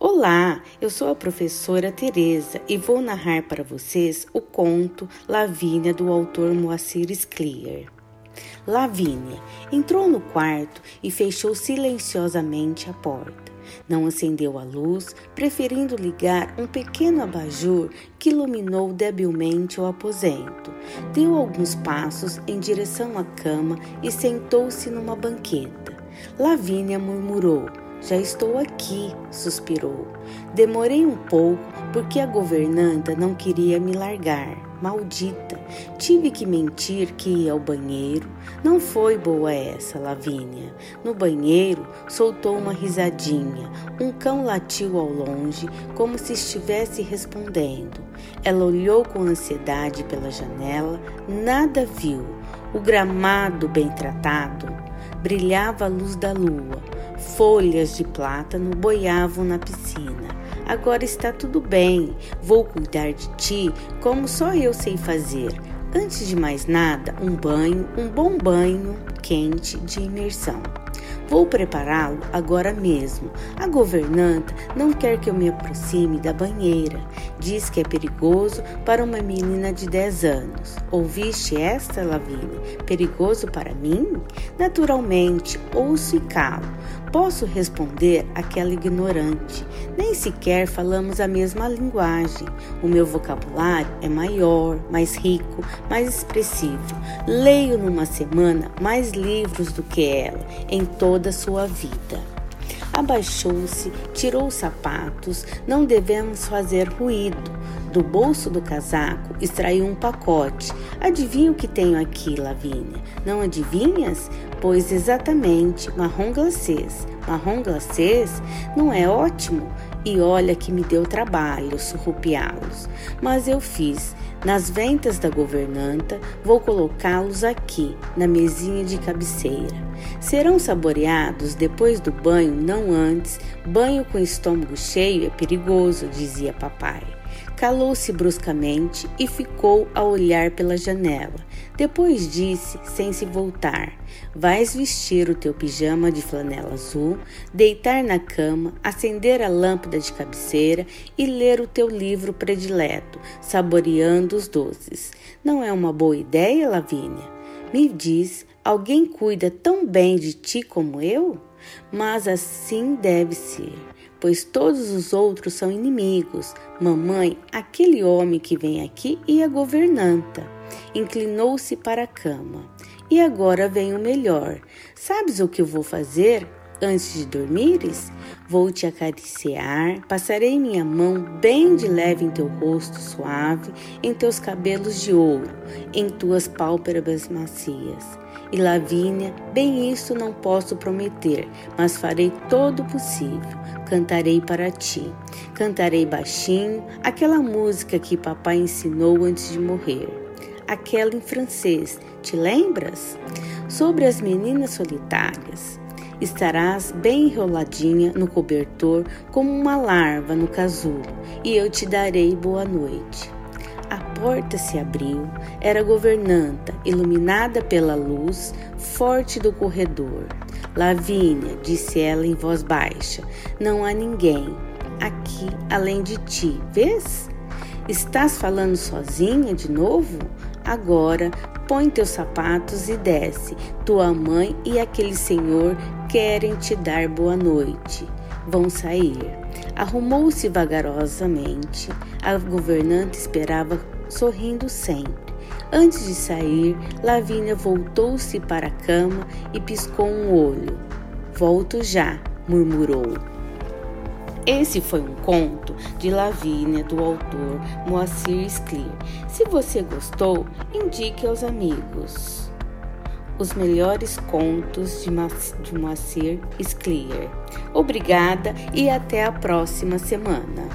Olá, eu sou a professora Teresa e vou narrar para vocês o conto Lavínia do autor Moacir Sclier. Lavínia entrou no quarto e fechou silenciosamente a porta. Não acendeu a luz, preferindo ligar um pequeno abajur que iluminou debilmente o aposento. Deu alguns passos em direção à cama e sentou-se numa banqueta. Lavínia murmurou: Já estou aqui, suspirou. Demorei um pouco porque a governanta não queria me largar. Maldita! Tive que mentir que ia ao banheiro. Não foi boa essa, Lavínia. No banheiro, soltou uma risadinha. Um cão latiu ao longe, como se estivesse respondendo. Ela olhou com ansiedade pela janela, nada viu. O gramado bem tratado brilhava a luz da lua. Folhas de plátano boiavam na piscina. Agora está tudo bem. Vou cuidar de ti como só eu sei fazer. Antes de mais nada, um banho, um bom banho quente de imersão. Vou prepará-lo agora mesmo. A governanta não quer que eu me aproxime da banheira. Diz que é perigoso para uma menina de 10 anos. Ouviste esta, Lavínia? Perigoso para mim? Naturalmente, ouço e calo. Posso responder aquela ignorante. Nem sequer falamos a mesma linguagem. O meu vocabulário é maior, mais rico, mais expressivo. Leio numa semana mais livros do que ela em toda a sua vida. Abaixou-se, tirou os sapatos. Não devemos fazer ruído. Do bolso do casaco extraiu um pacote. Adivinha o que tenho aqui, Lavínia? Não adivinhas? Pois exatamente, marrom glacês. Marrom glacês não é ótimo? E olha que me deu trabalho surrupiá-los. Mas eu fiz. Nas ventas da governanta, vou colocá-los aqui, na mesinha de cabeceira. Serão saboreados depois do banho, não antes. Banho com estômago cheio é perigoso, dizia papai. Calou-se bruscamente e ficou a olhar pela janela. Depois disse, sem se voltar: Vais vestir o teu pijama de flanela azul, deitar na cama, acender a lâmpada de cabeceira e ler o teu livro predileto, saboreando os doces. Não é uma boa ideia, Lavínia? Me diz, alguém cuida tão bem de ti como eu? Mas assim deve ser pois todos os outros são inimigos. Mamãe, aquele homem que vem aqui e a governanta. Inclinou-se para a cama. E agora vem o melhor. Sabes o que vou fazer? Antes de dormires, vou te acariciar, passarei minha mão bem de leve em teu rosto suave, em teus cabelos de ouro, em tuas pálpebras macias. E Lavínia, bem isso não posso prometer, mas farei todo o possível. Cantarei para ti. Cantarei baixinho aquela música que papai ensinou antes de morrer. Aquela em francês, te lembras? Sobre as meninas solitárias. Estarás bem enroladinha no cobertor como uma larva no casulo, e eu te darei boa noite. A porta se abriu, era governanta, iluminada pela luz forte do corredor. Lavínia, disse ela em voz baixa, não há ninguém aqui além de ti, vês? Estás falando sozinha de novo? Agora põe teus sapatos e desce. Tua mãe e aquele senhor querem te dar boa noite. Vão sair. Arrumou-se vagarosamente. A governanta esperava sorrindo sempre. Antes de sair, Lavínia voltou-se para a cama e piscou um olho. Volto já, murmurou. Esse foi um conto de Lavínia do autor Moacir Sclier. Se você gostou, indique aos amigos os melhores contos de, de Moacir Sclier. Obrigada e até a próxima semana.